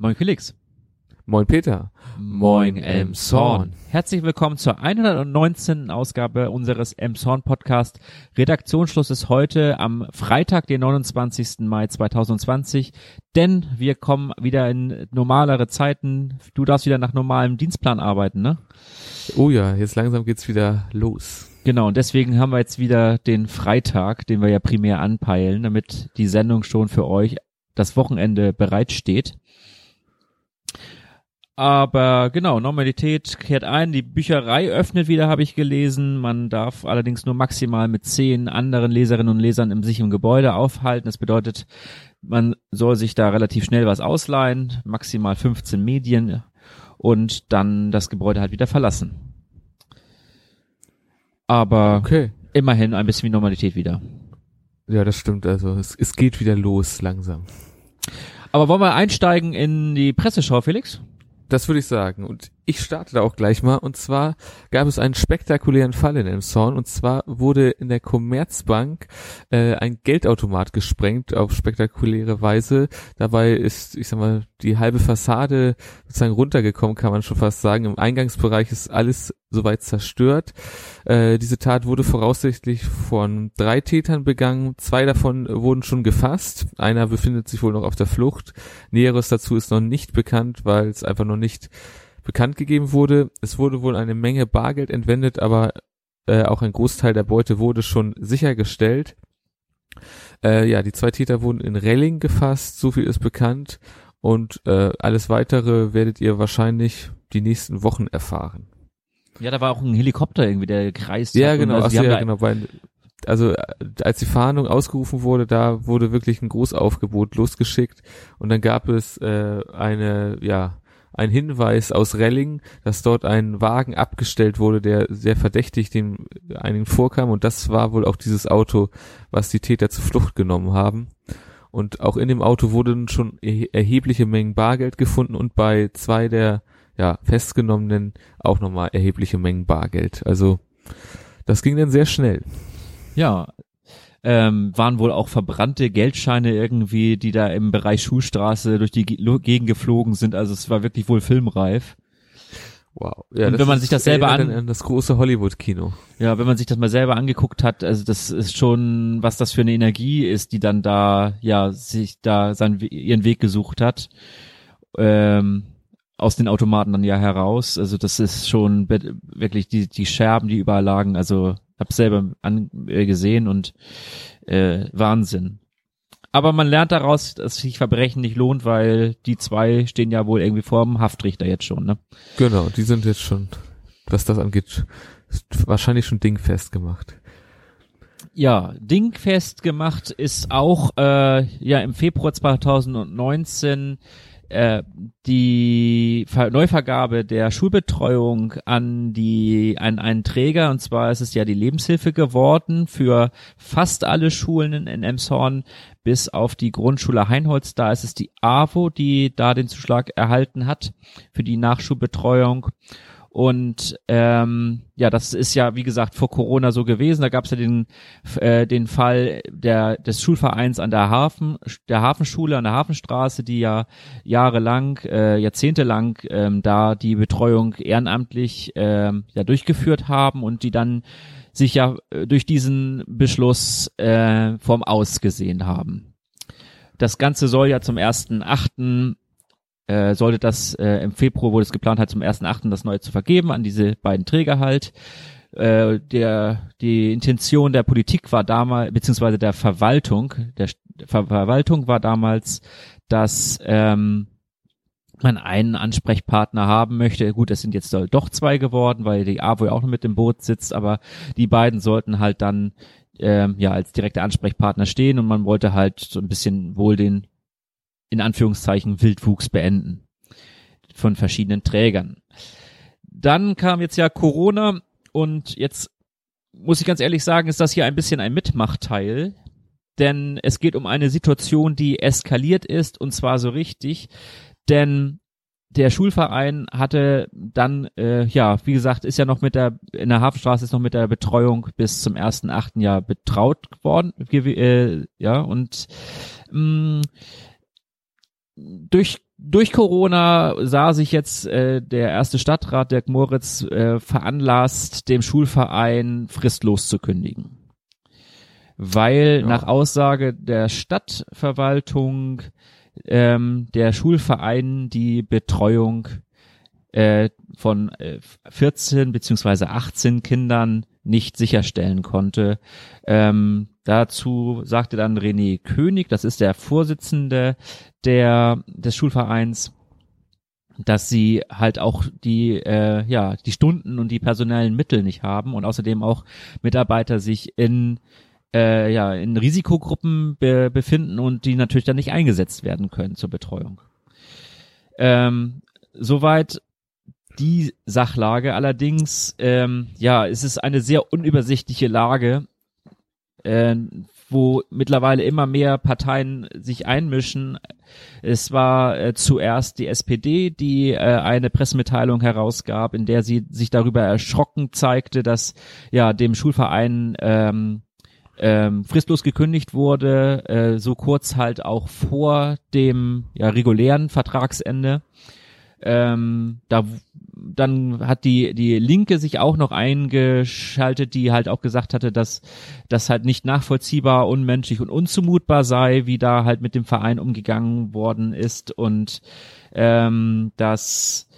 Moin Felix. Moin Peter. Moin Elmshorn. Herzlich willkommen zur 119. Ausgabe unseres Elmshorn Podcast. Redaktionsschluss ist heute am Freitag, den 29. Mai 2020, denn wir kommen wieder in normalere Zeiten. Du darfst wieder nach normalem Dienstplan arbeiten, ne? Oh ja, jetzt langsam geht's wieder los. Genau, und deswegen haben wir jetzt wieder den Freitag, den wir ja primär anpeilen, damit die Sendung schon für euch das Wochenende bereitsteht. Aber genau, Normalität kehrt ein. Die Bücherei öffnet wieder, habe ich gelesen. Man darf allerdings nur maximal mit zehn anderen Leserinnen und Lesern im sicheren Gebäude aufhalten. Das bedeutet, man soll sich da relativ schnell was ausleihen, maximal 15 Medien und dann das Gebäude halt wieder verlassen. Aber Okay. immerhin ein bisschen wie Normalität wieder. Ja, das stimmt. Also es, es geht wieder los langsam. Aber wollen wir einsteigen in die Presseschau, Felix? Das würde ich sagen. Und ich starte da auch gleich mal. Und zwar gab es einen spektakulären Fall in Elmshorn. Und zwar wurde in der Commerzbank äh, ein Geldautomat gesprengt auf spektakuläre Weise. Dabei ist, ich sag mal, die halbe Fassade sozusagen runtergekommen, kann man schon fast sagen. Im Eingangsbereich ist alles soweit zerstört. Äh, diese Tat wurde voraussichtlich von drei Tätern begangen. Zwei davon wurden schon gefasst. Einer befindet sich wohl noch auf der Flucht. Näheres dazu ist noch nicht bekannt, weil es einfach noch nicht bekannt gegeben wurde. Es wurde wohl eine Menge Bargeld entwendet, aber äh, auch ein Großteil der Beute wurde schon sichergestellt. Äh, ja, die zwei Täter wurden in Relling gefasst, so viel ist bekannt. Und äh, alles weitere werdet ihr wahrscheinlich die nächsten Wochen erfahren. Ja, da war auch ein Helikopter irgendwie, der kreist. Ja, genau, also ja, genau, weil, also äh, als die Fahndung ausgerufen wurde, da wurde wirklich ein Großaufgebot losgeschickt und dann gab es äh, eine, ja, ein Hinweis aus Relling, dass dort ein Wagen abgestellt wurde, der sehr verdächtig dem einigen vorkam und das war wohl auch dieses Auto, was die Täter zur Flucht genommen haben. Und auch in dem Auto wurden schon erhe- erhebliche Mengen Bargeld gefunden und bei zwei der ja, festgenommenen auch nochmal erhebliche Mengen Bargeld. Also das ging dann sehr schnell. Ja, ähm, waren wohl auch verbrannte Geldscheine irgendwie, die da im Bereich Schulstraße durch die Gegend geflogen sind. Also es war wirklich wohl filmreif. Wow. Ja, Und wenn man sich das selber an- an das große Hollywood-Kino. Ja, wenn man sich das mal selber angeguckt hat, also das ist schon, was das für eine Energie ist, die dann da, ja, sich da seinen, ihren Weg gesucht hat. Ähm, aus den Automaten dann ja heraus. Also das ist schon wirklich die, die Scherben, die überall lagen. Also hab selber an, äh, gesehen und äh, Wahnsinn. Aber man lernt daraus, dass sich Verbrechen nicht lohnt, weil die zwei stehen ja wohl irgendwie vor dem Haftrichter jetzt schon, ne? Genau, die sind jetzt schon, was das angeht, wahrscheinlich schon dingfest gemacht. Ja, dingfest gemacht ist auch äh, ja im Februar 2019 äh, die Ver Neuvergabe der Schulbetreuung an die an einen Träger und zwar ist es ja die Lebenshilfe geworden für fast alle Schulen in, Emshorn bis auf die Grundschule Heinholz. Da ist es die AWO, die da den Zuschlag erhalten hat für die Nachschulbetreuung. Und ähm, ja, das ist ja wie gesagt vor Corona so gewesen. Da gab es ja den äh, den Fall der des Schulvereins an der Hafen der Hafenschule an der Hafenstraße, die ja jahrelang äh, jahrzehntelang ähm, da die Betreuung ehrenamtlich ähm, ja durchgeführt haben und die dann sich ja äh, durch diesen Beschluss äh, vom Aus gesehen haben. Das Ganze soll ja zum ersten Achten äh, sollte das äh, im Februar wurde es geplant halt zum ersten Achten das neue zu vergeben an diese beiden Träger halt. Äh, der die Intention der Politik war damals beziehungsweise der Verwaltung der Ver Verwaltung war damals, dass ähm, man einen Ansprechpartner haben möchte. Gut, es sind jetzt doch zwei geworden, weil die AWO ja auch noch mit im Boot sitzt, aber die beiden sollten halt dann ähm, ja als direkter Ansprechpartner stehen und man wollte halt so ein bisschen wohl den in Anführungszeichen Wildwuchs beenden von verschiedenen Trägern. Dann kam jetzt ja Corona und jetzt muss ich ganz ehrlich sagen, ist das hier ein bisschen ein Mitmachteil, denn es geht um eine Situation, die eskaliert ist und zwar so richtig, denn der Schulverein hatte dann, äh, ja, wie gesagt, ist ja noch mit der, in der Hafenstraße ist noch mit der Betreuung bis zum ersten achten Jahr betraut worden, äh, ja, und mh, durch durch Corona sah sich jetzt äh, der erste Stadtrat Dirk Moritz äh, veranlasst, dem Schulverein fristlos zu kündigen. Weil ja. nach Aussage der Stadtverwaltung ähm, der Schulverein die Betreuung äh, von äh, 14 beziehungsweise 18 Kindern nicht sicherstellen konnte. Ähm, dazu sagte dann René König, das ist der Vorsitzende der, des Schulvereins, dass sie halt auch die äh, ja die Stunden und die personellen Mittel nicht haben und außerdem auch Mitarbeiter sich in äh, ja in Risikogruppen be befinden und die natürlich dann nicht eingesetzt werden können zur Betreuung. Ähm, soweit die Sachlage. Allerdings, ähm, ja, es ist eine sehr unübersichtliche Lage, äh, wo mittlerweile immer mehr Parteien sich einmischen. Es war äh, zuerst die SPD, die äh, eine Pressemitteilung herausgab, in der sie sich darüber erschrocken zeigte, dass ja dem Schulverein ähm, ähm, fristlos gekündigt wurde, äh, so kurz halt auch vor dem ja, regulären Vertragsende. Ähm, da dann hat die die Linke sich auch noch eingeschaltet, die halt auch gesagt hatte, dass das halt nicht nachvollziehbar, unmenschlich und unzumutbar sei, wie da halt mit dem Verein umgegangen worden ist. Und ähm, dass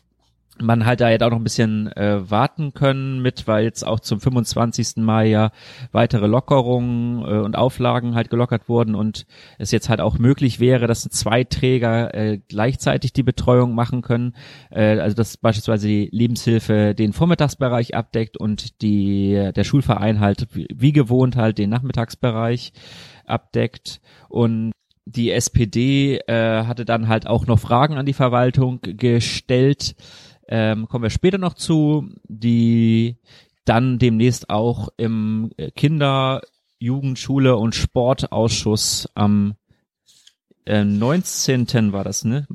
man halt da jetzt auch noch ein bisschen äh, warten können mit, weil jetzt auch zum 25. Mai ja weitere Lockerungen äh, und Auflagen halt gelockert wurden und es jetzt halt auch möglich wäre, dass zwei Träger äh, gleichzeitig die Betreuung machen können. Äh, also dass beispielsweise die Lebenshilfe den Vormittagsbereich abdeckt und die der Schulverein halt wie gewohnt halt den Nachmittagsbereich abdeckt und die SPD äh, hatte dann halt auch noch Fragen an die Verwaltung gestellt ähm, kommen wir später noch zu, die dann demnächst auch im Kinder-, Jugendschule und Sportausschuss am äh, 19. war das, ne?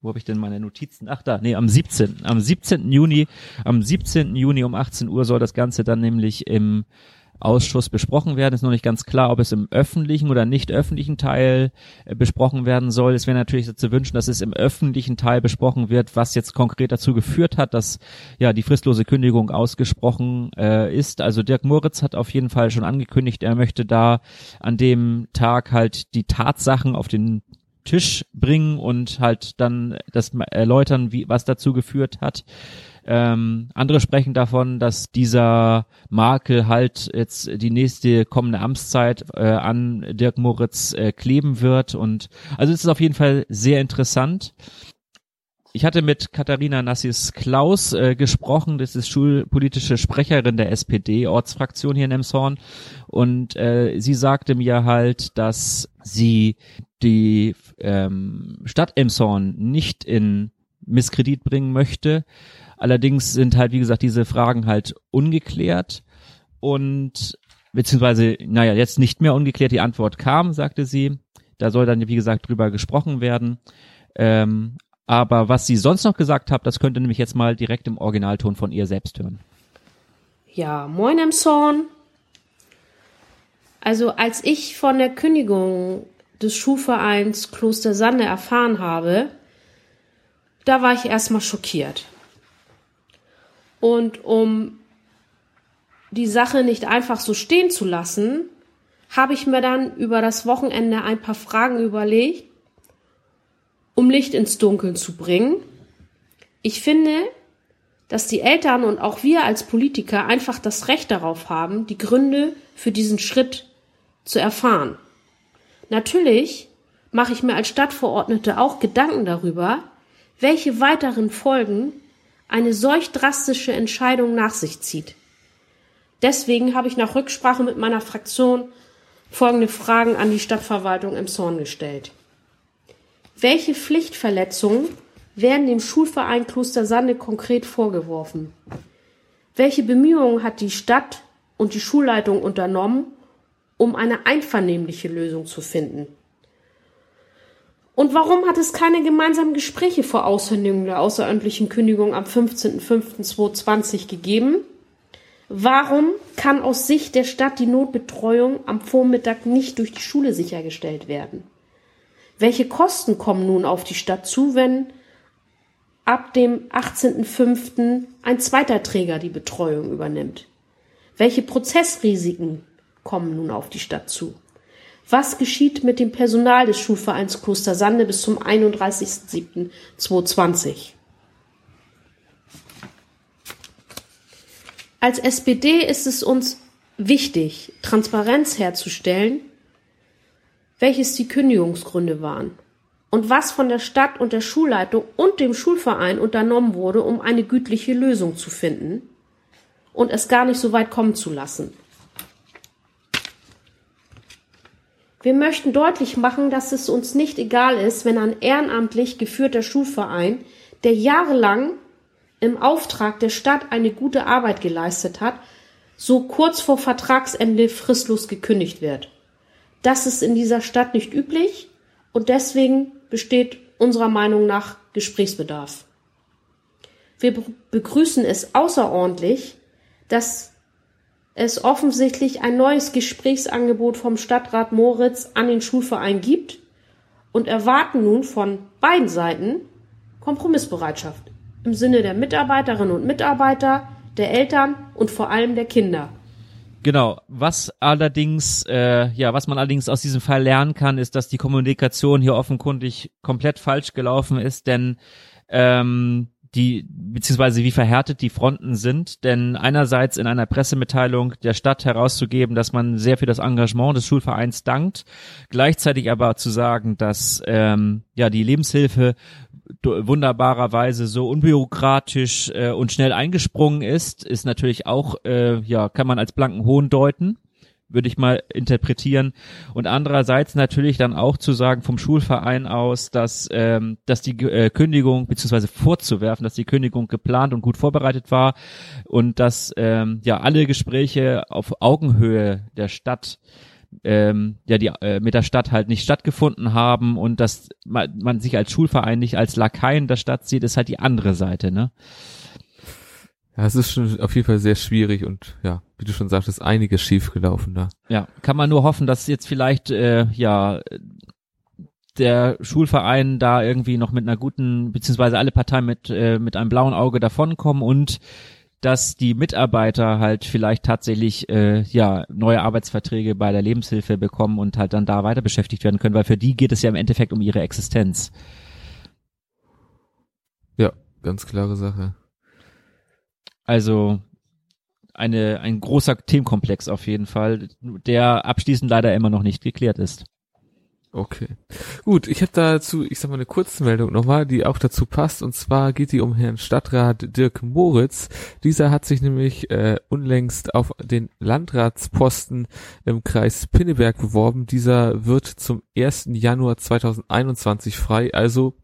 Wo habe ich denn meine Notizen? Ach da, nee, am 17. Am 17. Juni, am 17. Juni um 18 Uhr soll das Ganze dann nämlich im Ausschuss besprochen werden. Ist noch nicht ganz klar, ob es im öffentlichen oder nicht öffentlichen Teil äh, besprochen werden soll. Es wäre natürlich zu wünschen, dass es im öffentlichen Teil besprochen wird, was jetzt konkret dazu geführt hat, dass ja die fristlose Kündigung ausgesprochen äh, ist. Also Dirk Moritz hat auf jeden Fall schon angekündigt, er möchte da an dem Tag halt die Tatsachen auf den Tisch bringen und halt dann das erläutern, wie was dazu geführt hat. Ähm, andere sprechen davon, dass dieser Makel halt jetzt die nächste kommende Amtszeit äh, an Dirk Moritz äh, kleben wird. Und also es ist auf jeden Fall sehr interessant. Ich hatte mit Katharina Nassis Klaus äh, gesprochen, das ist schulpolitische Sprecherin der SPD, Ortsfraktion hier in Emshorn. Und äh, sie sagte mir halt, dass sie die ähm, Stadt Emshorn nicht in Misskredit bringen möchte, Allerdings sind halt, wie gesagt, diese Fragen halt ungeklärt und beziehungsweise, naja, jetzt nicht mehr ungeklärt. Die Antwort kam, sagte sie. Da soll dann, wie gesagt, drüber gesprochen werden. Ähm, aber was sie sonst noch gesagt hat, das könnte nämlich jetzt mal direkt im Originalton von ihr selbst hören. Ja, moin im Zorn. Also als ich von der Kündigung des Schulvereins Kloster Sande erfahren habe, da war ich erstmal schockiert. Und um die Sache nicht einfach so stehen zu lassen, habe ich mir dann über das Wochenende ein paar Fragen überlegt, um Licht ins Dunkeln zu bringen. Ich finde, dass die Eltern und auch wir als Politiker einfach das Recht darauf haben, die Gründe für diesen Schritt zu erfahren. Natürlich mache ich mir als Stadtverordnete auch Gedanken darüber, welche weiteren Folgen eine solch drastische Entscheidung nach sich zieht. Deswegen habe ich nach Rücksprache mit meiner Fraktion folgende Fragen an die Stadtverwaltung im Zorn gestellt. Welche Pflichtverletzungen werden dem Schulverein Kloster Sande konkret vorgeworfen? Welche Bemühungen hat die Stadt und die Schulleitung unternommen, um eine einvernehmliche Lösung zu finden? Und warum hat es keine gemeinsamen Gespräche vor Aushändigung der außerordentlichen Kündigung am 15.05.2020 gegeben? Warum kann aus Sicht der Stadt die Notbetreuung am Vormittag nicht durch die Schule sichergestellt werden? Welche Kosten kommen nun auf die Stadt zu, wenn ab dem 18.05. ein zweiter Träger die Betreuung übernimmt? Welche Prozessrisiken kommen nun auf die Stadt zu? Was geschieht mit dem Personal des Schulvereins Kloster Sande bis zum 31.07.2020? Als SPD ist es uns wichtig, Transparenz herzustellen, welches die Kündigungsgründe waren und was von der Stadt und der Schulleitung und dem Schulverein unternommen wurde, um eine gütliche Lösung zu finden und es gar nicht so weit kommen zu lassen. Wir möchten deutlich machen, dass es uns nicht egal ist, wenn ein ehrenamtlich geführter Schulverein, der jahrelang im Auftrag der Stadt eine gute Arbeit geleistet hat, so kurz vor Vertragsende fristlos gekündigt wird. Das ist in dieser Stadt nicht üblich und deswegen besteht unserer Meinung nach Gesprächsbedarf. Wir begrüßen es außerordentlich, dass es offensichtlich ein neues Gesprächsangebot vom Stadtrat Moritz an den Schulverein gibt und erwarten nun von beiden Seiten Kompromissbereitschaft im Sinne der Mitarbeiterinnen und Mitarbeiter, der Eltern und vor allem der Kinder. Genau. Was allerdings, äh, ja, was man allerdings aus diesem Fall lernen kann, ist, dass die Kommunikation hier offenkundig komplett falsch gelaufen ist, denn ähm, die, beziehungsweise wie verhärtet die Fronten sind, denn einerseits in einer Pressemitteilung der Stadt herauszugeben, dass man sehr für das Engagement des Schulvereins dankt, gleichzeitig aber zu sagen, dass ähm, ja die Lebenshilfe wunderbarerweise so unbürokratisch äh, und schnell eingesprungen ist, ist natürlich auch, äh, ja, kann man als blanken Hohn deuten, würde ich mal interpretieren. Und andererseits natürlich dann auch zu sagen vom Schulverein aus, dass, ähm, dass die äh, Kündigung, beziehungsweise vorzuwerfen, dass die Kündigung geplant und gut vorbereitet war und dass ähm, ja alle Gespräche auf Augenhöhe der Stadt ähm, ja die äh, mit der Stadt halt nicht stattgefunden haben und dass man, man sich als Schulverein nicht als Lakaien der Stadt sieht, ist halt die andere Seite, ne? Ja, es ist schon auf jeden Fall sehr schwierig und ja, wie du schon sagtest, einiges schiefgelaufen da. Ja, kann man nur hoffen, dass jetzt vielleicht äh, ja der Schulverein da irgendwie noch mit einer guten, beziehungsweise alle Parteien mit, äh, mit einem blauen Auge davonkommen und dass die Mitarbeiter halt vielleicht tatsächlich äh, ja neue Arbeitsverträge bei der Lebenshilfe bekommen und halt dann da weiter beschäftigt werden können, weil für die geht es ja im Endeffekt um ihre Existenz. Ja, ganz klare Sache. Also eine ein großer Themenkomplex auf jeden Fall, der abschließend leider immer noch nicht geklärt ist. Okay. Gut, ich habe dazu, ich sag mal, eine Kurzmeldung nochmal, die auch dazu passt. Und zwar geht die um Herrn Stadtrat Dirk Moritz. Dieser hat sich nämlich äh, unlängst auf den Landratsposten im Kreis Pinneberg beworben. Dieser wird zum 1. Januar 2021 frei. Also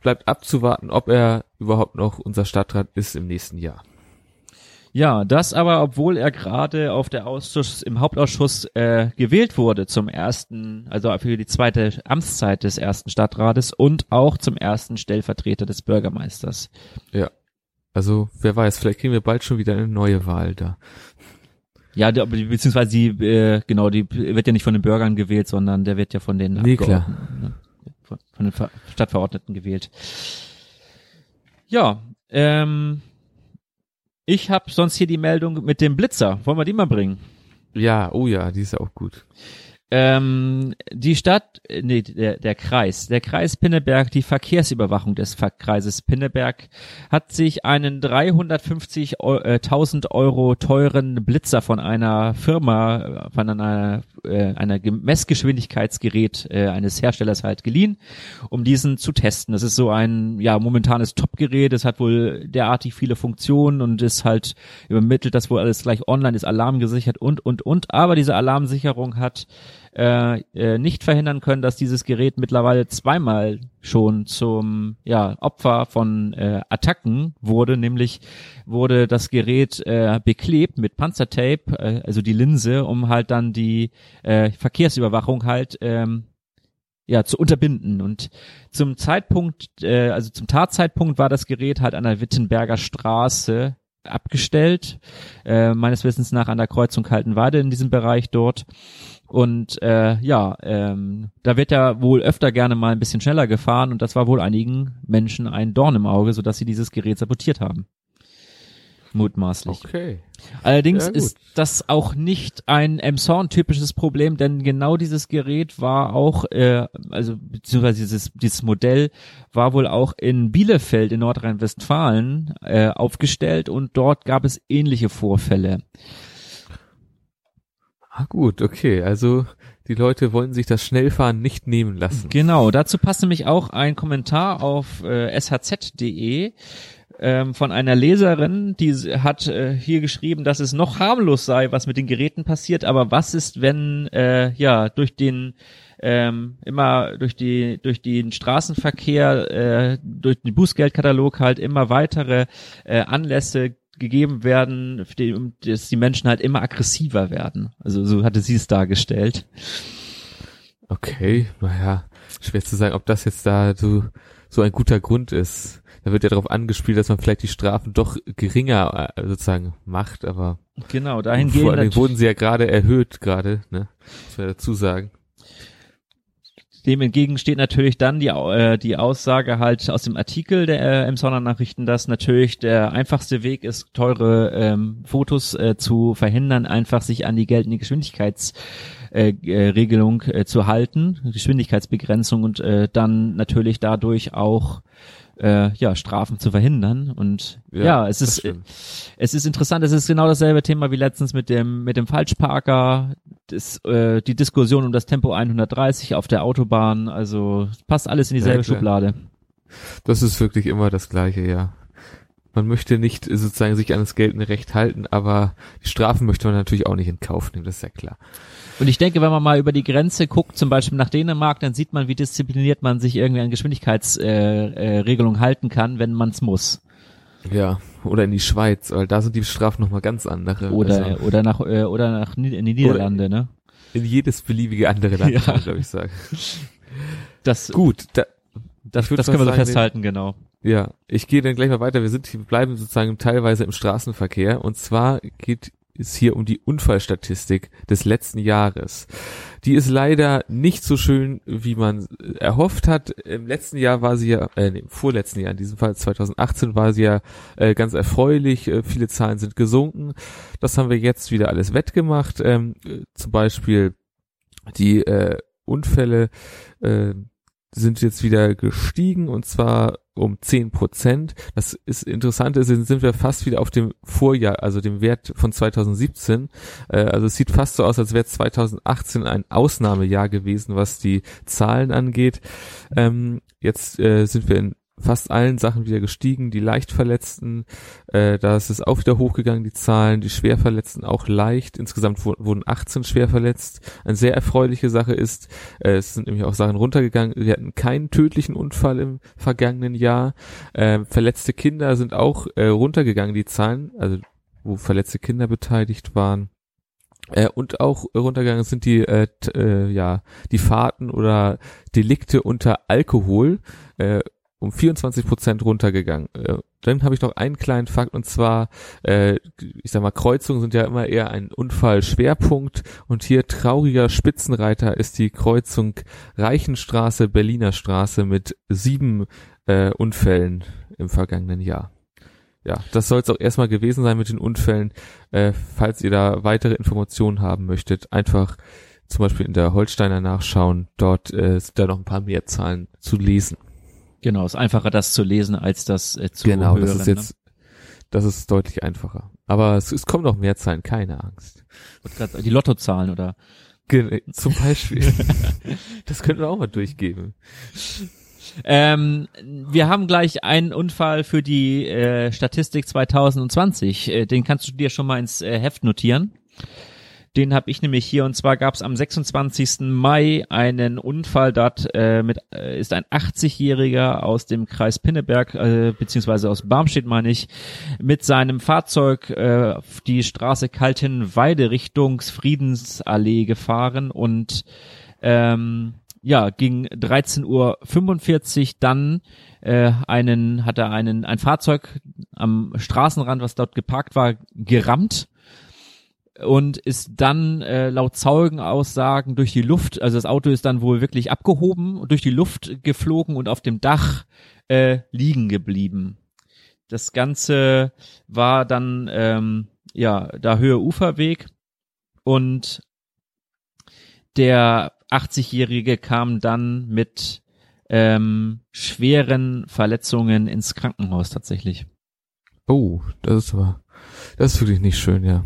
bleibt abzuwarten, ob er überhaupt noch unser Stadtrat ist im nächsten Jahr. Ja, das aber, obwohl er gerade auf der Ausschuss, im Hauptausschuss äh, gewählt wurde zum ersten, also für die zweite Amtszeit des ersten Stadtrates und auch zum ersten Stellvertreter des Bürgermeisters. Ja. Also, wer weiß, vielleicht kriegen wir bald schon wieder eine neue Wahl da. Ja, der, beziehungsweise die, äh, genau, die wird ja nicht von den Bürgern gewählt, sondern der wird ja von den nee, klar. Ne? Von, von den Stadtverordneten gewählt. Ja, ähm, ich habe sonst hier die Meldung mit dem Blitzer. Wollen wir die mal bringen? Ja, oh ja, die ist auch gut. Ähm, die Stadt, nee, der, der Kreis, der Kreis Pinneberg, die Verkehrsüberwachung des Kreises Pinneberg hat sich einen 350.000 äh, Euro teuren Blitzer von einer Firma, von einer, äh, einer Messgeschwindigkeitsgerät äh, eines Herstellers halt geliehen, um diesen zu testen. Das ist so ein, ja, momentanes Top-Gerät. Es hat wohl derartig viele Funktionen und ist halt übermittelt, dass wohl alles gleich online ist, alarmgesichert und, und, und. Aber diese Alarmsicherung hat äh, äh, nicht verhindern können, dass dieses Gerät mittlerweile zweimal schon zum ja, Opfer von äh, Attacken wurde, nämlich wurde das Gerät äh, beklebt mit Panzertape, äh, also die Linse, um halt dann die äh, Verkehrsüberwachung halt ähm, ja zu unterbinden. Und zum Zeitpunkt äh, also zum Tatzeitpunkt war das Gerät halt an der Wittenberger Straße abgestellt, äh, meines Wissens nach an der Kreuzung Kaltenweide in diesem Bereich dort. Und äh, ja, ähm, da wird ja wohl öfter gerne mal ein bisschen schneller gefahren und das war wohl einigen Menschen ein Dorn im Auge, sodass sie dieses Gerät sabotiert haben. Mutmaßlich. Okay. Allerdings Ja, ist das auch nicht ein Emshorn-typisches Problem, denn genau dieses Gerät war auch, äh, also beziehungsweise dieses, dieses Modell war wohl auch in Bielefeld in Nordrhein-Westfalen äh, aufgestellt und dort gab es ähnliche Vorfälle. Ah, gut, okay. Also die Leute wollen sich das Schnellfahren nicht nehmen lassen. Genau, dazu passt nämlich auch ein Kommentar auf äh, shz.de ähm, von einer Leserin, die hat äh, hier geschrieben, dass es noch harmlos sei, was mit den Geräten passiert, aber was ist, wenn äh, ja durch den ähm, immer durch die durch den Straßenverkehr äh, durch den Bußgeldkatalog halt immer weitere äh, Anlässe gegeben werden, dass die Menschen halt immer aggressiver werden. Also so hatte sie es dargestellt. Okay, naja, schwer zu sagen, ob das jetzt da so, so ein guter Grund ist. Da wird ja darauf angespielt, dass man vielleicht die Strafen doch geringer äh, sozusagen macht, aber Genau, vor dahingehend allem nat- wurden sie ja gerade erhöht, gerade, ne? Muss man dazu sagen. Dem entgegen steht natürlich dann die, äh, die Aussage halt aus dem Artikel der äh, Emsonner Nachrichten, dass natürlich der einfachste Weg ist, teure ähm, Fotos äh, zu verhindern, einfach sich an die geltende Geschwindigkeitsregelung äh, äh, Regelung, äh, zu halten, Geschwindigkeitsbegrenzung und äh, dann natürlich dadurch auch äh, ja Strafen zu verhindern und ja, Ja, es ist es ist interessant, es ist genau dasselbe Thema wie letztens mit dem mit dem Falschparker, das, äh, die Diskussion um das Tempo 130 auf der Autobahn, also passt alles in dieselbe Ja. Schublade. Das ist wirklich immer das Gleiche, ja. Man möchte nicht äh, sozusagen sich an das geltende Recht halten, aber die Strafen möchte man natürlich auch nicht in Kauf nehmen, das ist ja klar. Und ich denke, wenn man mal über die Grenze guckt, zum Beispiel nach Dänemark, dann sieht man, wie diszipliniert man sich irgendwie an Geschwindigkeitsregelungen äh, Regelungen halten kann, wenn man es muss. Ja, oder in die Schweiz, weil da sind die Strafen nochmal ganz andere. Oder Also oder nach äh, oder nach in die Niederlande, ne? in jedes beliebige andere Land, Ja. glaube ich, sagen. Das Gut, da, das, das können wir so festhalten, genau. Ja, ich gehe dann gleich mal weiter. Wir sind hier, bleiben sozusagen teilweise im Straßenverkehr und zwar geht es hier um die Unfallstatistik des letzten Jahres. Die ist leider nicht so schön, wie man erhofft hat. Im letzten Jahr war sie ja, äh, nee, im vorletzten Jahr, in diesem Fall 2018 war sie ja äh, ganz erfreulich. Äh, viele Zahlen sind gesunken. Das haben wir jetzt wieder alles wettgemacht. Ähm, äh, zum Beispiel die äh, Unfälle äh, sind jetzt wieder gestiegen und zwar um 10 Prozent. Das ist interessant, ist, sind wir fast wieder auf dem Vorjahr, also dem Wert von 2017. Äh, also es sieht fast so aus, als wäre 2018 ein Ausnahmejahr gewesen, was die Zahlen angeht. Ähm, jetzt äh, sind wir in fast allen Sachen wieder gestiegen. Die Leichtverletzten, äh, da ist es auch wieder hochgegangen, die Zahlen. Die Schwerverletzten auch leicht. Insgesamt wu- wurden 18 schwer verletzt. Eine sehr erfreuliche Sache ist, äh, es sind nämlich auch Sachen runtergegangen. Wir hatten keinen tödlichen Unfall im vergangenen Jahr. Äh, verletzte Kinder sind auch äh, runtergegangen, die Zahlen, also wo verletzte Kinder beteiligt waren. Äh, und auch runtergegangen sind die, äh, t, äh, ja, die Fahrten oder Delikte unter Alkohol. Äh, um 24 Prozent runtergegangen. Äh, dann habe ich noch einen kleinen Fakt und zwar, äh, ich sag mal, Kreuzungen sind ja immer eher ein Unfallschwerpunkt und hier trauriger Spitzenreiter ist die Kreuzung Reichenstraße, Berliner Straße mit sieben äh, Unfällen im vergangenen Jahr. Ja, das soll es auch erstmal gewesen sein mit den Unfällen. Äh, falls ihr da weitere Informationen haben möchtet, einfach zum Beispiel in der Holsteiner nachschauen. Dort äh, sind da noch ein paar mehr Zahlen zu lesen. Genau, ist einfacher das zu lesen als das äh, zu genau, hören. das ist jetzt, das ist deutlich einfacher. Aber es, es kommen noch mehr Zahlen, keine Angst. ne? Die Lottozahlen oder Ge zum Beispiel. das könnten wir auch mal durchgeben. Ähm, wir haben gleich einen Unfall für die äh, Statistik 2020. Äh, den kannst du dir schon mal ins äh, Heft notieren. Den habe ich nämlich hier und zwar gab es am 26. Mai einen Unfall. Dort äh, mit, äh, ist ein 80-Jähriger aus dem Kreis Pinneberg äh, beziehungsweise aus Barmstedt meine ich mit seinem Fahrzeug äh, auf die Straße Kaltenweide Richtung Friedensallee gefahren und ähm, ja, gegen 13.45 Uhr dann äh, einen, hat er einen, ein Fahrzeug am Straßenrand, was dort geparkt war, gerammt und ist dann äh, laut Zeugenaussagen durch die Luft, also das Auto ist dann wohl wirklich abgehoben und durch die Luft geflogen und auf dem Dach äh, liegen geblieben. Das Ganze war dann ähm, ja da Höhe Uferweg und der 80-Jährige kam dann mit ähm, schweren Verletzungen ins Krankenhaus tatsächlich. Oh, das ist aber, das ist wirklich nicht schön, ja.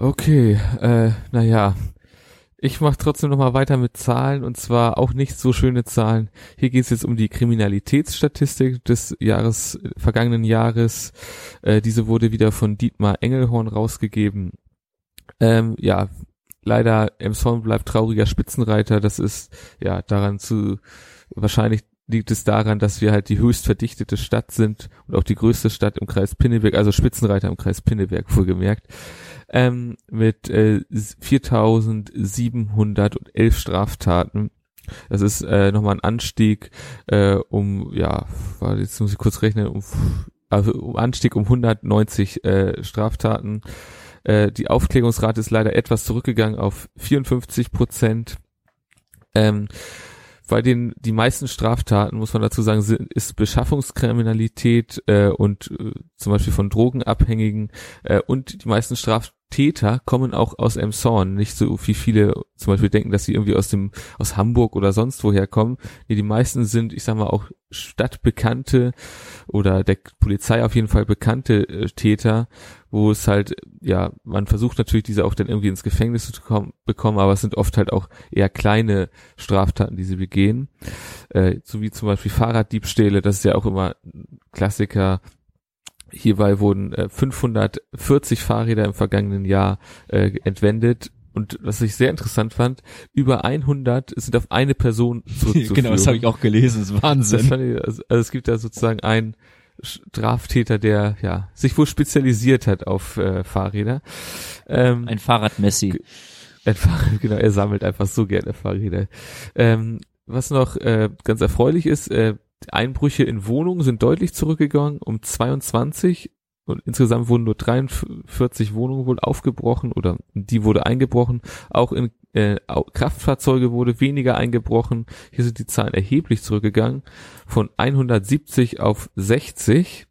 Okay, äh, naja. Ich mache trotzdem noch mal weiter mit Zahlen und zwar auch nicht so schöne Zahlen. Hier geht es jetzt um die Kriminalitätsstatistik des Jahres vergangenen Jahres. Äh, diese wurde wieder von Dietmar Engelhorn rausgegeben. Ähm, ja, leider Emshorn bleibt trauriger Spitzenreiter. Das ist ja daran zu wahrscheinlich liegt es daran, dass wir halt die höchst verdichtete Stadt sind und auch die größte Stadt im Kreis Pinneberg, also Spitzenreiter im Kreis Pinneberg vorgemerkt, ähm, mit äh, 4.711 Straftaten. Das ist äh, nochmal ein Anstieg äh, um, ja, jetzt muss ich kurz rechnen, um, also um Anstieg um 190 äh, Straftaten. Äh, die Aufklärungsrate ist leider etwas zurückgegangen auf 54 Prozent. Ähm, bei den die meisten Straftaten muss man dazu sagen sind, ist Beschaffungskriminalität äh, und äh, zum Beispiel von Drogenabhängigen äh, und die meisten Straftäter kommen auch aus Emshorn. Nicht so wie viele zum Beispiel denken, dass sie irgendwie aus dem aus Hamburg oder sonst woher kommen. Nee, die meisten sind, ich sag mal auch stadtbekannte oder der Polizei auf jeden Fall bekannte äh, Täter wo es halt, ja, man versucht natürlich diese auch dann irgendwie ins Gefängnis zu kommen, bekommen, aber es sind oft halt auch eher kleine Straftaten, die sie begehen. Äh, so wie zum Beispiel Fahrraddiebstähle, das ist ja auch immer Klassiker. Hierbei wurden äh, 540 Fahrräder im vergangenen Jahr äh, entwendet und was ich sehr interessant fand, über 100 sind auf eine Person zurückzuführen. genau, das habe ich auch gelesen, das ist Wahnsinn. Das ich, also, also, es gibt da sozusagen ein Straftäter, der ja sich wohl spezialisiert hat auf äh, Fahrräder. Ähm, ein Fahrradmessi. Ein Fahrrad, genau, er sammelt einfach so gerne Fahrräder. Ähm, was noch äh, ganz erfreulich ist, äh, Einbrüche in Wohnungen sind deutlich zurückgegangen um 22 und insgesamt wurden nur 43 Wohnungen wohl aufgebrochen oder die wurde eingebrochen. Auch in äh, Kraftfahrzeuge wurde weniger eingebrochen. Hier sind die Zahlen erheblich zurückgegangen von 170 auf 60.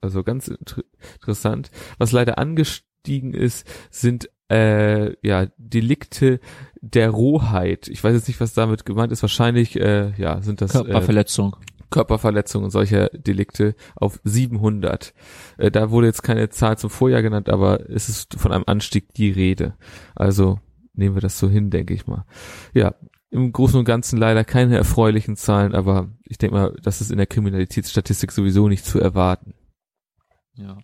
Also ganz inter interessant. Was leider angestiegen ist, sind äh, ja Delikte der Rohheit. Ich weiß jetzt nicht, was damit gemeint ist. Wahrscheinlich äh, ja sind das Körperverletzung. Äh, Körperverletzungen und solcher Delikte auf 700. Äh, da wurde jetzt keine Zahl zum Vorjahr genannt, aber es ist von einem Anstieg die Rede. Also nehmen wir das so hin, denke ich mal. Ja, im Großen und Ganzen leider keine erfreulichen Zahlen, aber ich denke mal, das ist in der Kriminalitätsstatistik sowieso nicht zu erwarten. Ja.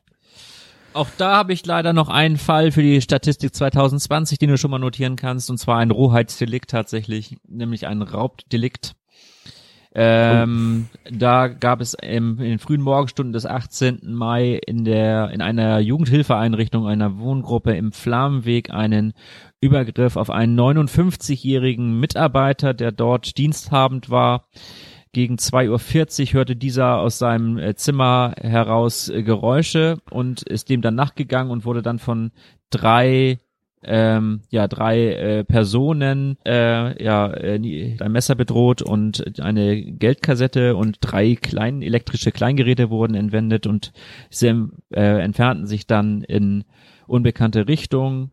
Auch da habe ich leider noch einen Fall für die Statistik 2020, den du schon mal notieren kannst, und zwar ein Rohheitsdelikt tatsächlich, nämlich ein Raubdelikt. Ähm, oh. Da gab es im, in den frühen Morgenstunden des 18. Mai in der in einer Jugendhilfeeinrichtung einer Wohngruppe im Flammenweg einen Übergriff auf einen 59-jährigen Mitarbeiter, der dort diensthabend war. Gegen 2.40 Uhr hörte dieser aus seinem äh, Zimmer heraus äh, Geräusche und ist dem dann nachgegangen und wurde dann von drei ähm, ja drei äh, Personen äh, ja äh, ein Messer bedroht und eine Geldkassette und drei kleine elektrische Kleingeräte wurden entwendet und sie äh, entfernten sich dann in unbekannte Richtung.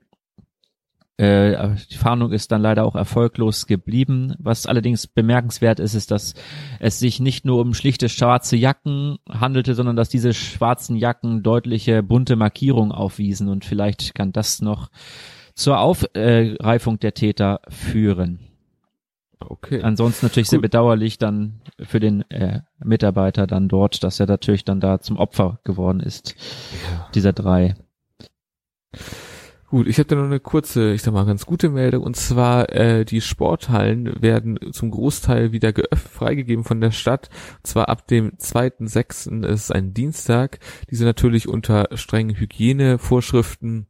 Äh, die Fahndung ist dann leider auch erfolglos geblieben. Was allerdings bemerkenswert ist, ist, dass es sich nicht nur um schlichte schwarze Jacken handelte, sondern dass diese schwarzen Jacken deutliche bunte Markierungen aufwiesen und vielleicht kann das noch zur Aufreifung der Täter führen. Okay. Ansonsten natürlich Gut. sehr bedauerlich dann für den äh, Mitarbeiter dann dort, dass er natürlich dann da zum Opfer geworden ist, ja. dieser drei. Gut, ich habe da noch eine kurze, ich sag mal, ganz gute Meldung. Und zwar, äh, die Sporthallen werden zum Großteil wieder geöffnet, freigegeben von der Stadt. Und zwar ab dem 2.6. ist ein Dienstag. Diese natürlich unter strengen Hygienevorschriften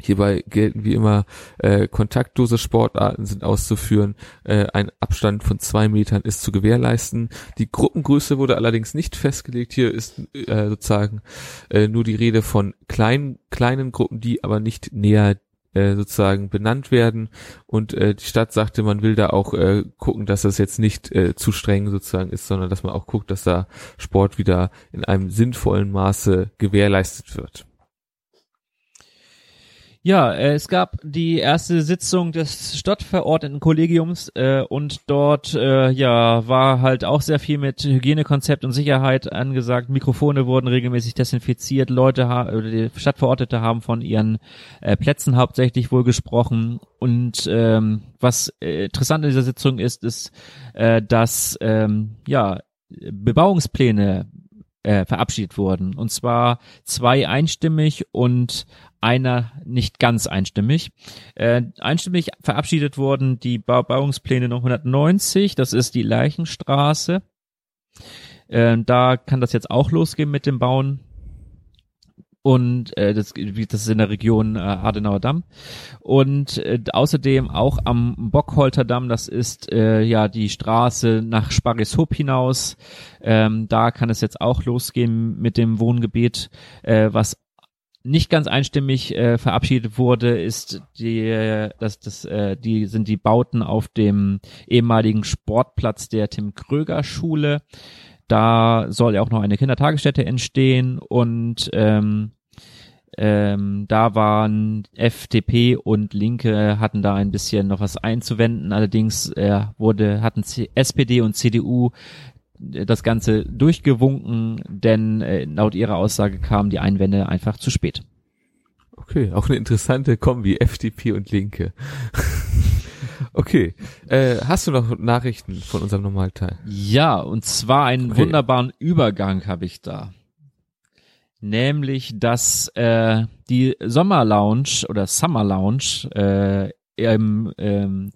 Hierbei gelten wie immer äh, kontaktlose Sportarten sind auszuführen, äh, ein Abstand von zwei Metern ist zu gewährleisten. Die Gruppengröße wurde allerdings nicht festgelegt. Hier ist äh, sozusagen äh, nur die Rede von kleinen kleinen Gruppen, die aber nicht näher äh, sozusagen benannt werden. Und äh, die Stadt sagte, man will da auch äh, gucken, dass das jetzt nicht äh, zu streng sozusagen ist, sondern dass man auch guckt, dass da Sport wieder in einem sinnvollen Maße gewährleistet wird. Ja, äh, es gab die erste Sitzung des Stadtverordnetenkollegiums äh, und dort äh, ja war halt auch sehr viel mit Hygienekonzept und Sicherheit angesagt. Mikrofone wurden regelmäßig desinfiziert. Leute ha oder die Stadtverordnete haben von ihren äh, Plätzen hauptsächlich wohl gesprochen. Und ähm, was äh, interessant in dieser Sitzung ist, ist, äh, dass ähm, ja Bebauungspläne äh, verabschiedet wurden. Und zwar zwei einstimmig und einer nicht ganz einstimmig. Äh, einstimmig verabschiedet wurden die Bebauungspläne 990, das ist die Leichenstraße. Äh, da kann das jetzt auch losgehen mit dem Bauen. Und äh, das, das ist in der Region äh, Adenauer Damm. Und äh, außerdem auch am Bockholter Damm, das ist äh, ja die Straße nach Sparrishoop hinaus. Ähm, da kann es jetzt auch losgehen mit dem Wohngebiet, äh, was nicht ganz einstimmig äh, verabschiedet wurde, ist die, das, das, äh, die sind die Bauten auf dem ehemaligen Sportplatz der Tim Kröger Schule. Da soll ja auch noch eine Kindertagesstätte entstehen und ähm, ähm, da waren FDP und Linke hatten da ein bisschen noch was einzuwenden. Allerdings äh, wurde hatten C SPD und CDU das Ganze durchgewunken, denn äh, laut ihrer Aussage kamen die Einwände einfach zu spät. Okay, auch eine interessante Kombi, FDP und Linke. okay, äh, hast du noch Nachrichten von unserem Normalteil? Ja, und zwar einen okay. wunderbaren Übergang habe ich da. Nämlich, dass äh, die Sommer Lounge oder Summer Lounge äh, im ähm,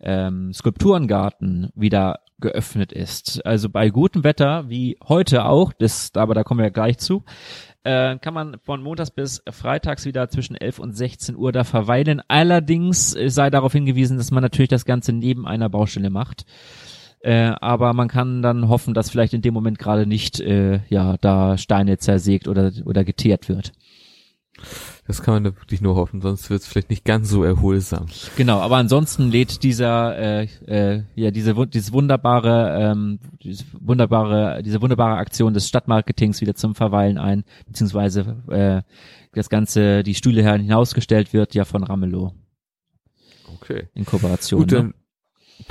ähm, Skulpturengarten wieder geöffnet ist. Also bei gutem Wetter, wie heute auch, das, aber da kommen wir gleich zu, äh, kann man von montags bis freitags wieder zwischen 11 und 16 Uhr da verweilen. Allerdings sei darauf hingewiesen, dass man natürlich das Ganze neben einer Baustelle macht. Äh, aber man kann dann hoffen, dass vielleicht in dem Moment gerade nicht äh, ja da Steine zersägt oder oder geteert wird. Das kann man wirklich nur hoffen, sonst wird es vielleicht nicht ganz so erholsam. Genau, aber ansonsten lädt dieser äh, äh, ja diese dieses wunderbare ähm, diese wunderbare diese wunderbare Aktion des Stadtmarketings wieder zum Verweilen ein, beziehungsweise äh, das ganze die Stühle hinausgestellt wird ja von Ramelow. Okay. In Kooperation. Gut, ne? dann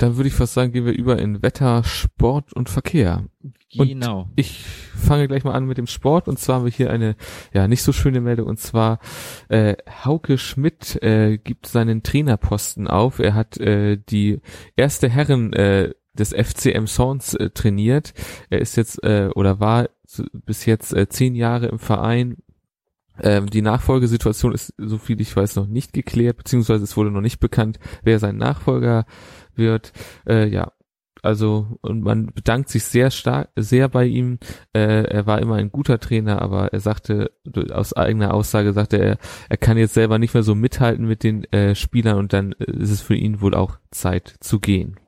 würde ich fast sagen, gehen wir über in Wetter, Sport und Verkehr. Genau. Und ich fange gleich mal an mit dem Sport und zwar haben wir hier eine ja nicht so schöne Meldung und zwar äh, Hauke Schmidt äh, gibt seinen Trainerposten auf. Er hat äh, die erste Herren äh, des FCM Sons äh, trainiert. Er ist jetzt äh, oder war bis jetzt äh, zehn Jahre im Verein. Ähm, die Nachfolgesituation ist, so viel ich weiß, noch nicht geklärt, beziehungsweise es wurde noch nicht bekannt, wer sein Nachfolger wird. Äh, ja, also und man bedankt sich sehr stark, sehr bei ihm. Äh, er war immer ein guter Trainer, aber er sagte aus eigener Aussage sagte er, er kann jetzt selber nicht mehr so mithalten mit den äh, Spielern und dann äh, ist es für ihn wohl auch Zeit zu gehen.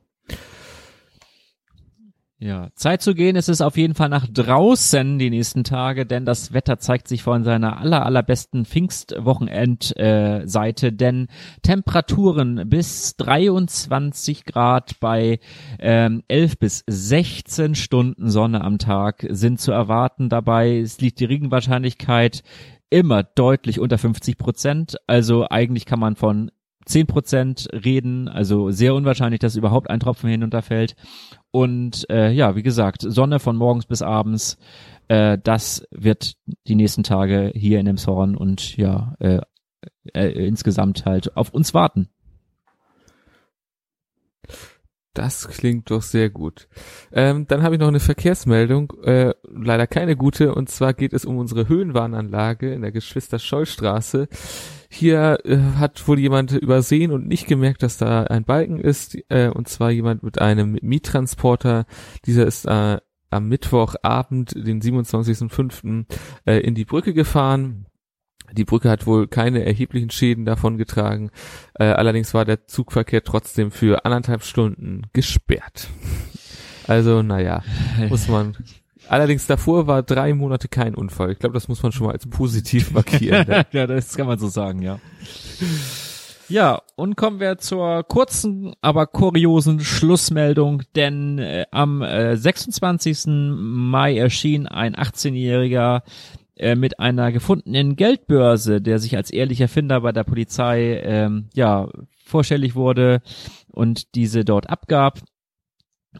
Ja, Zeit zu gehen ist es auf jeden Fall nach draußen die nächsten Tage, denn das Wetter zeigt sich von seiner aller allerbesten Pfingstwochenend-Seite, äh, denn Temperaturen bis 23 Grad bei ähm, 11 bis 16 Stunden Sonne am Tag sind zu erwarten. Dabei liegt die Regenwahrscheinlichkeit immer deutlich unter 50 Prozent. Also eigentlich kann man von 10 Prozent reden, also sehr unwahrscheinlich, dass überhaupt ein Tropfen hinunterfällt. Und äh, ja, wie gesagt, Sonne von morgens bis abends, äh, das wird die nächsten Tage hier in Emshorn und ja, äh, äh, insgesamt halt auf uns warten. Das klingt doch sehr gut. Ähm, dann habe ich noch eine Verkehrsmeldung, äh, leider keine gute, und zwar geht es um unsere Höhenwarnanlage in der Geschwister-Scholl-Straße. Hier äh, hat wohl jemand übersehen und nicht gemerkt, dass da ein Balken ist, äh, und zwar jemand mit einem Miettransporter. Dieser ist äh, am Mittwochabend, den 27.05., äh, in die Brücke gefahren Die Brücke hat wohl keine erheblichen Schäden davon getragen. Äh, allerdings war der Zugverkehr trotzdem für anderthalb Stunden gesperrt. Also, naja, muss man. Allerdings davor war drei Monate kein Unfall. Ich glaube, das muss man schon mal als positiv markieren. ne? ja, das kann man so sagen, ja. Ja, und kommen wir zur kurzen, aber kuriosen Schlussmeldung, denn äh, am äh, 26. Mai erschien ein 18-Jähriger äh, mit einer gefundenen Geldbörse, der sich als ehrlicher Finder bei der Polizei ähm, ja vorstellig wurde und diese dort abgab.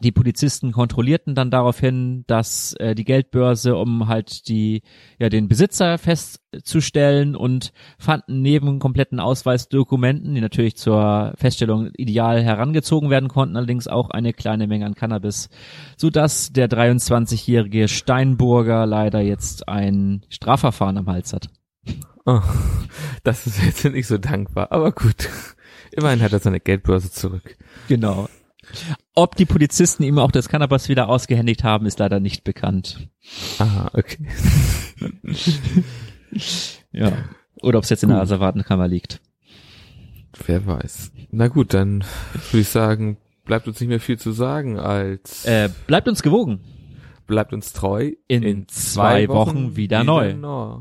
Die Polizisten kontrollierten dann daraufhin, dass äh, die Geldbörse, um halt die ja den Besitzer festzustellen und fanden neben kompletten Ausweisdokumenten, die natürlich zur Feststellung ideal herangezogen werden konnten, allerdings auch eine kleine Menge an Cannabis, so dass der 23-jährige Steinburger leider jetzt ein Strafverfahren am Hals hat. Oh, das ist jetzt nicht so dankbar, aber gut. Immerhin hat er seine Geldbörse zurück. Genau. Ob die Polizisten ihm auch das Cannabis wieder ausgehändigt haben, ist leider nicht bekannt. Aha, okay. Ja. Oder ob es jetzt in der Asservatenkammer liegt. Wer weiß. Na gut, dann würde ich sagen, bleibt uns nicht mehr viel zu sagen als Äh, bleibt uns gewogen. bleibt uns treu. In zwei Wochen wieder neu. neu.